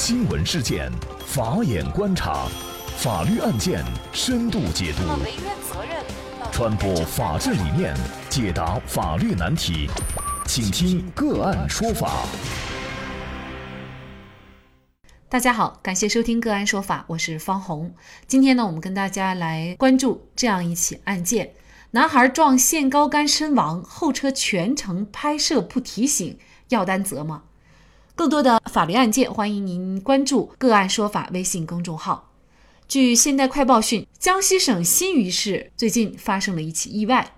新闻事件，法眼观察，法律案件深度解读，传播法治理念，解答法律难题，请听个案说法。大家好，感谢收听个案说法，我是方红。今天呢，我们跟大家来关注这样一起案件：男孩撞限高杆身亡，后车全程拍摄不提醒，要担责吗？更多的法律案件，欢迎您关注“个案说法”微信公众号。据《现代快报》讯，江西省新余市最近发生了一起意外，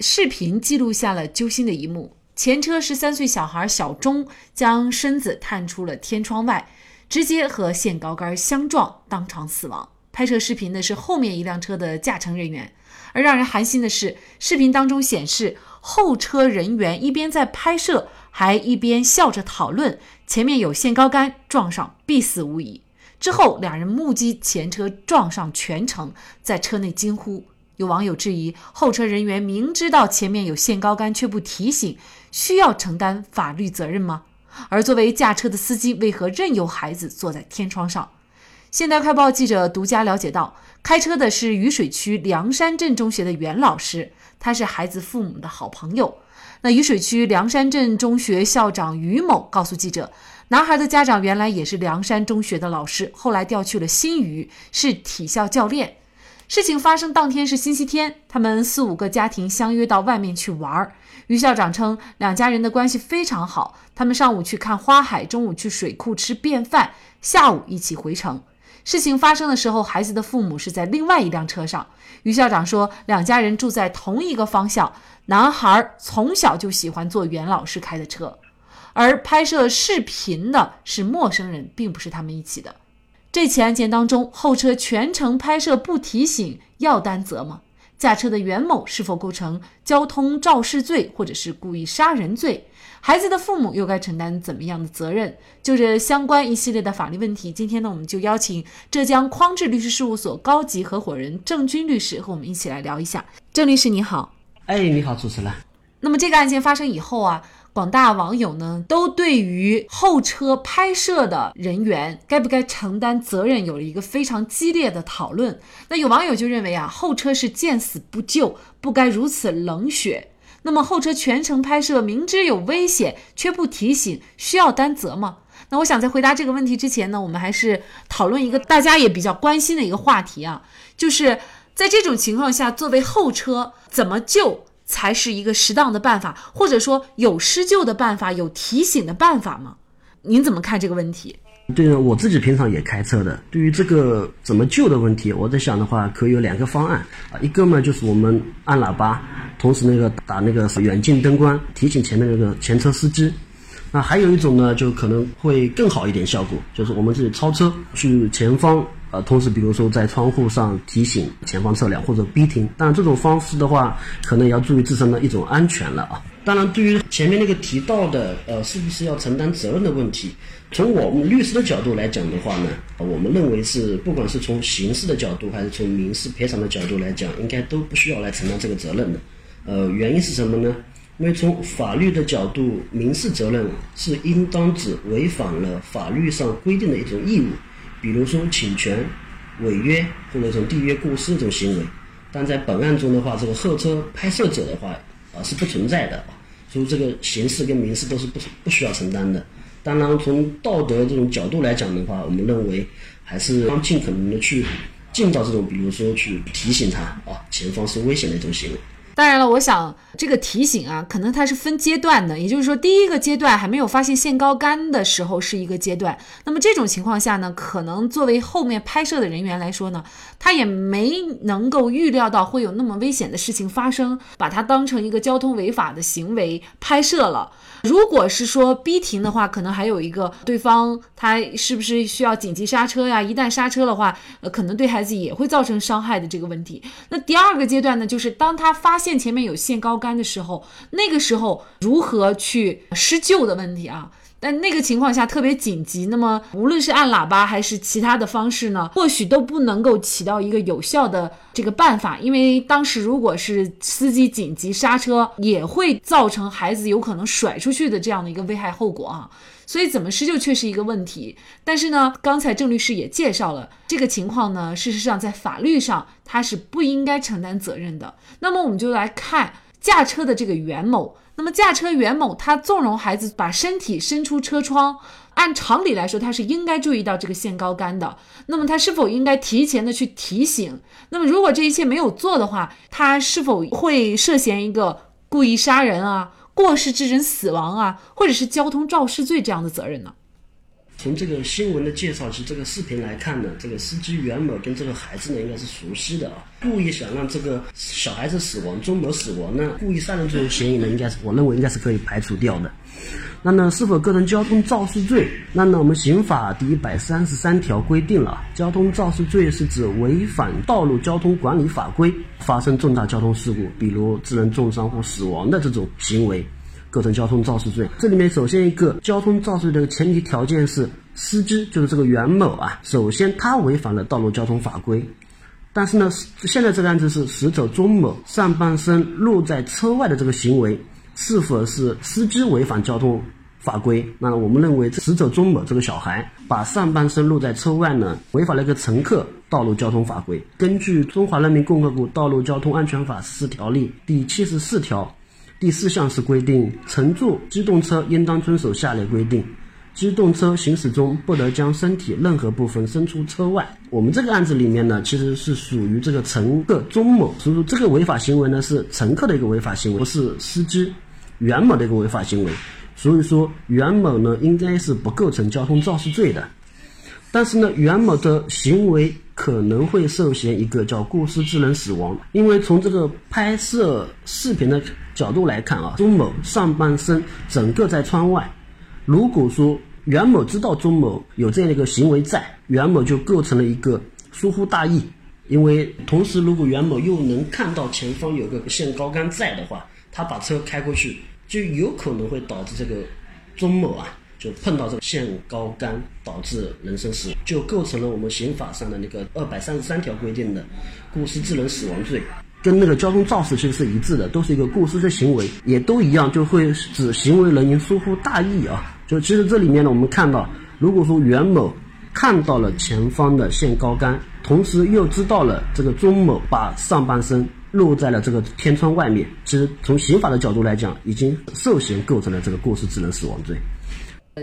视频记录下了揪心的一幕：前车十三岁小孩小钟将身子探出了天窗外，直接和限高杆相撞，当场死亡。拍摄视频的是后面一辆车的驾乘人员，而让人寒心的是，视频当中显示后车人员一边在拍摄。还一边笑着讨论，前面有限高杆，撞上必死无疑。之后，两人目击前车撞上全程，在车内惊呼。有网友质疑，后车人员明知道前面有限高杆却不提醒，需要承担法律责任吗？而作为驾车的司机，为何任由孩子坐在天窗上？现代快报记者独家了解到，开车的是雨水区梁山镇中学的袁老师，他是孩子父母的好朋友。那渝水区梁山镇中学校长于某告诉记者，男孩的家长原来也是梁山中学的老师，后来调去了新余，是体校教练。事情发生当天是星期天，他们四五个家庭相约到外面去玩。于校长称，两家人的关系非常好，他们上午去看花海，中午去水库吃便饭，下午一起回城。事情发生的时候，孩子的父母是在另外一辆车上。于校长说，两家人住在同一个方向。男孩从小就喜欢坐袁老师开的车，而拍摄视频的是陌生人，并不是他们一起的。这起案件当中，后车全程拍摄不提醒，要担责吗？驾车的袁某是否构成交通肇事罪或者是故意杀人罪？孩子的父母又该承担怎么样的责任？就这相关一系列的法律问题，今天呢，我们就邀请浙江匡智律师事务所高级合伙人郑军律师和我们一起来聊一下。郑律师你好。哎，你好，主持人。那么这个案件发生以后啊，广大网友呢都对于后车拍摄的人员该不该承担责任有了一个非常激烈的讨论。那有网友就认为啊，后车是见死不救，不该如此冷血。那么后车全程拍摄，明知有危险却不提醒，需要担责吗？那我想在回答这个问题之前呢，我们还是讨论一个大家也比较关心的一个话题啊，就是。在这种情况下，作为后车怎么救才是一个适当的办法，或者说有施救的办法、有提醒的办法吗？您怎么看这个问题？对我自己平常也开车的，对于这个怎么救的问题，我在想的话，可以有两个方案啊，一个嘛就是我们按喇叭，同时那个打那个远近灯光提醒前面那个前车司机。那还有一种呢，就可能会更好一点效果，就是我们自己超车去前方。呃，同时，比如说在窗户上提醒前方车辆或者逼停，当然这种方式的话，可能也要注意自身的一种安全了啊。当然，对于前面那个提到的，呃，是不是要承担责任的问题，从我们律师的角度来讲的话呢，我们认为是，不管是从刑事的角度还是从民事赔偿的角度来讲，应该都不需要来承担这个责任的。呃，原因是什么呢？因为从法律的角度，民事责任是应当指违反了法律上规定的一种义务。比如说侵权、违约或者从缔约过失这种行为，但在本案中的话，这个后车拍摄者的话啊是不存在的啊，所以这个刑事跟民事都是不不需要承担的。当然，从道德这种角度来讲的话，我们认为还是尽可能的去尽到这种，比如说去提醒他啊，前方是危险的一种行为。当然了，我想这个提醒啊，可能它是分阶段的，也就是说，第一个阶段还没有发现限高杆的时候是一个阶段。那么这种情况下呢，可能作为后面拍摄的人员来说呢，他也没能够预料到会有那么危险的事情发生，把它当成一个交通违法的行为拍摄了。如果是说逼停的话，可能还有一个对方他是不是需要紧急刹车呀？一旦刹车的话，呃，可能对孩子也会造成伤害的这个问题。那第二个阶段呢，就是当他发现线前面有限高杆的时候，那个时候如何去施救的问题啊？但那个情况下特别紧急，那么无论是按喇叭还是其他的方式呢，或许都不能够起到一个有效的这个办法，因为当时如果是司机紧急刹车，也会造成孩子有可能甩出去的这样的一个危害后果啊。所以怎么施救却是一个问题。但是呢，刚才郑律师也介绍了这个情况呢，事实上在法律上他是不应该承担责任的。那么我们就来看驾车的这个袁某。那么驾车袁某他纵容孩子把身体伸出车窗，按常理来说他是应该注意到这个限高杆的。那么他是否应该提前的去提醒？那么如果这一切没有做的话，他是否会涉嫌一个故意杀人啊、过失致人死亡啊，或者是交通肇事罪这样的责任呢？从这个新闻的介绍及这个视频来看呢，这个司机袁某跟这个孩子呢应该是熟悉的啊，故意想让这个小孩子死亡，钟某死亡呢，故意杀人这种嫌疑呢，应该是我认为应该是可以排除掉的。那呢，是否构成交通肇事罪？那呢，我们刑法第一百三十三条规定了，交通肇事罪是指违反道路交通管理法规，发生重大交通事故，比如致人重伤或死亡的这种行为。构成交通肇事罪，这里面首先一个交通肇事的前提条件是司机，就是这个袁某啊，首先他违反了道路交通法规，但是呢，现在这个案子是死者钟某上半身露在车外的这个行为，是否是司机违反交通法规？那我们认为死者钟某这个小孩把上半身露在车外呢，违反了一个乘客道路交通法规。根据《中华人民共和国道路交通安全法实施条例》第七十四条。第四项是规定，乘坐机动车应当遵守下列规定：机动车行驶中不得将身体任何部分伸出车外。我们这个案子里面呢，其实是属于这个乘客钟某，所以说这个违法行为呢是乘客的一个违法行为，不是司机袁某的一个违法行为。所以说袁某呢应该是不构成交通肇事罪的。但是呢，袁某的行为可能会涉嫌一个叫过失致人死亡，因为从这个拍摄视频的角度来看啊，钟某上半身整个在窗外。如果说袁某知道钟某有这样的一个行为在，袁某就构成了一个疏忽大意。因为同时，如果袁某又能看到前方有个限高杆在的话，他把车开过去，就有可能会导致这个钟某啊。就碰到这个限高杆导致人身死亡，就构成了我们刑法上的那个二百三十三条规定的过失致人死亡罪，跟那个交通肇事其实是一致的，都是一个过失的行为，也都一样，就会指行为人因疏忽大意啊。就其实这里面呢，我们看到，如果说袁某看到了前方的限高杆，同时又知道了这个钟某把上半身露在了这个天窗外面，其实从刑法的角度来讲，已经涉嫌构成了这个过失致人死亡罪。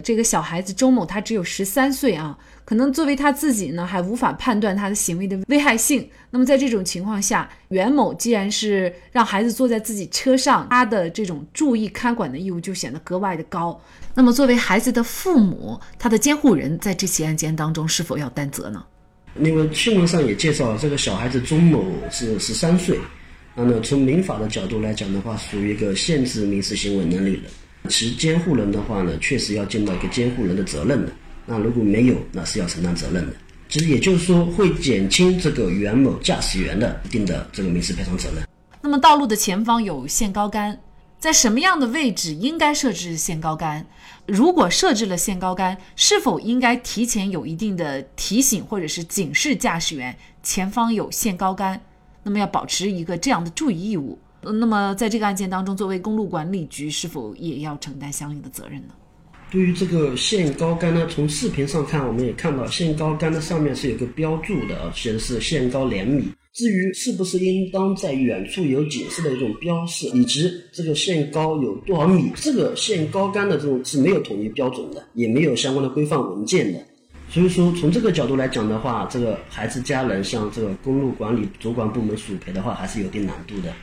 这个小孩子周某他只有十三岁啊，可能作为他自己呢，还无法判断他的行为的危害性。那么在这种情况下，袁某既然是让孩子坐在自己车上，他的这种注意看管的义务就显得格外的高。那么作为孩子的父母，他的监护人在这起案件当中是否要担责呢？因为新闻上也介绍，这个小孩子钟某是十三岁，那么从民法的角度来讲的话，属于一个限制民事行为能力人。其监护人的话呢，确实要尽到一个监护人的责任的。那如果没有，那是要承担责任的。其实也就是说，会减轻这个袁某驾驶员的一定的这个民事赔偿责任。那么，道路的前方有限高杆，在什么样的位置应该设置限高杆？如果设置了限高杆，是否应该提前有一定的提醒或者是警示驾驶员前方有限高杆？那么要保持一个这样的注意义务。那么，在这个案件当中，作为公路管理局，是否也要承担相应的责任呢？对于这个限高杆呢，从视频上看，我们也看到限高杆的上面是有个标注的，写的是限高两米。至于是不是应当在远处有警示的一种标示，以及这个限高有多少米，这个限高杆的这种是没有统一标准的，也没有相关的规范文件的。所以说，从这个角度来讲的话，这个孩子家人向这个公路管理主管部门索赔的话，还是有点难度的。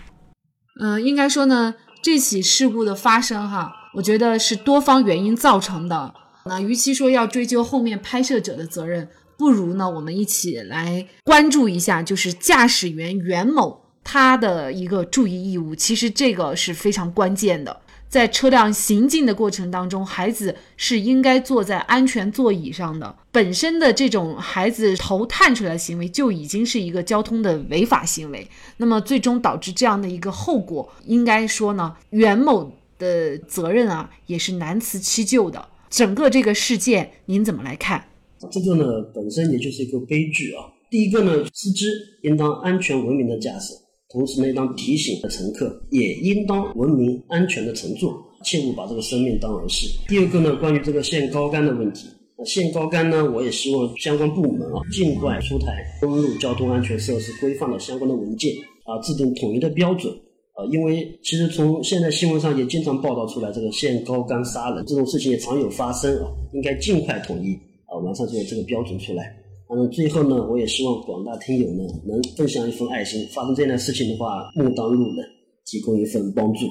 嗯，应该说呢，这起事故的发生哈，我觉得是多方原因造成的。那与其说要追究后面拍摄者的责任，不如呢，我们一起来关注一下，就是驾驶员袁某他的一个注意义务。其实这个是非常关键的。在车辆行进的过程当中，孩子是应该坐在安全座椅上的。本身的这种孩子头探出来的行为就已经是一个交通的违法行为。那么最终导致这样的一个后果，应该说呢，袁某的责任啊也是难辞其咎的。整个这个事件您怎么来看？这个呢本身也就是一个悲剧啊。第一个呢，司机应当安全文明的驾驶。同时呢，当提醒乘客也应当文明安全的乘坐。切勿把这个生命当儿戏。第二个呢，关于这个限高杆的问题，限高杆呢，我也希望相关部门啊，尽快出台公路交通安全设施规范的相关的文件啊，制定统一的标准啊。因为其实从现在新闻上也经常报道出来，这个限高杆杀人这种事情也常有发生啊，应该尽快统一啊，完善这个这个标准出来。嗯，最后呢，我也希望广大听友呢能分享一份爱心，发生这样的事情的话，目当路人，提供一份帮助。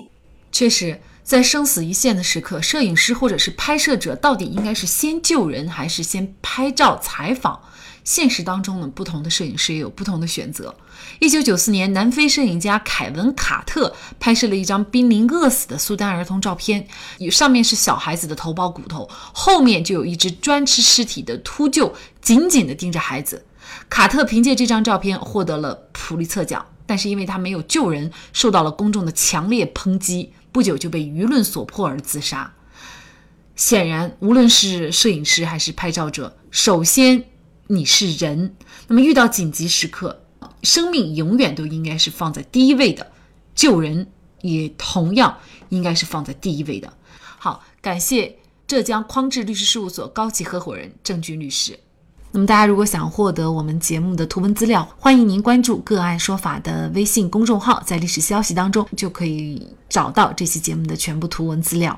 确实，在生死一线的时刻，摄影师或者是拍摄者到底应该是先救人还是先拍照采访？现实当中呢，不同的摄影师也有不同的选择。一九九四年，南非摄影家凯文·卡特拍摄了一张濒临饿死的苏丹儿童照片，上面是小孩子的头包骨头，后面就有一只专吃尸体的秃鹫紧紧地盯着孩子。卡特凭借这张照片获得了普利策奖，但是因为他没有救人，受到了公众的强烈抨击，不久就被舆论所迫而自杀。显然，无论是摄影师还是拍照者，首先。你是人，那么遇到紧急时刻，生命永远都应该是放在第一位的，救人也同样应该是放在第一位的。好，感谢浙江匡智律师事务所高级合伙人郑军律师。那么大家如果想获得我们节目的图文资料，欢迎您关注“个案说法”的微信公众号，在历史消息当中就可以找到这期节目的全部图文资料。